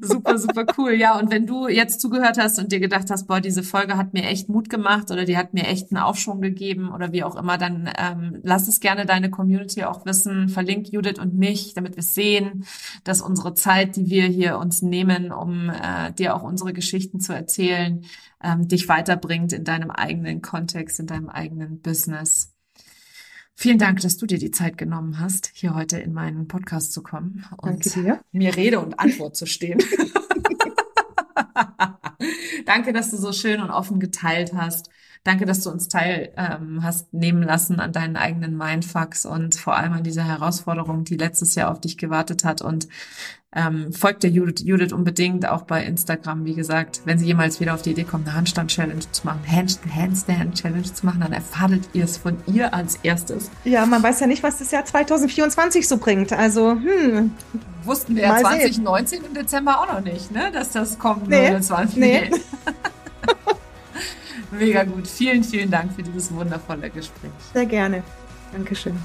Super, super cool. Ja, und wenn du jetzt zugehört hast und dir gedacht hast, boah, diese Folge hat mir echt Mut gemacht oder die hat mir echt einen Aufschwung gegeben oder wie auch immer, dann ähm, lass es gerne deine Community auch wissen. Verlink Judith und mich, damit wir sehen, dass unsere Zeit, die wir hier uns nehmen, um äh, dir auch unsere Geschichten zu erzählen, ähm, dich weiterbringt in deinem eigenen Kontext, in deinem eigenen Business. Vielen Dank, dass du dir die Zeit genommen hast, hier heute in meinen Podcast zu kommen und mir Rede und Antwort zu stehen. Danke, dass du so schön und offen geteilt hast. Danke, dass du uns teil ähm, hast nehmen lassen an deinen eigenen Mindfucks und vor allem an dieser Herausforderung, die letztes Jahr auf dich gewartet hat. Und ähm, folgt der Judith, Judith unbedingt auch bei Instagram. Wie gesagt, wenn sie jemals wieder auf die Idee kommt, eine Handstand-Challenge zu machen, Handstand-Challenge zu machen, dann erfahrt ihr es von ihr als erstes. Ja, man weiß ja nicht, was das Jahr 2024 so bringt. Also, hm. Wussten wir ja 2019 sehen. im Dezember auch noch nicht, ne? Dass das kommt. Nee, 29. nee. Mega gut. Vielen, vielen Dank für dieses wundervolle Gespräch. Sehr gerne. Dankeschön.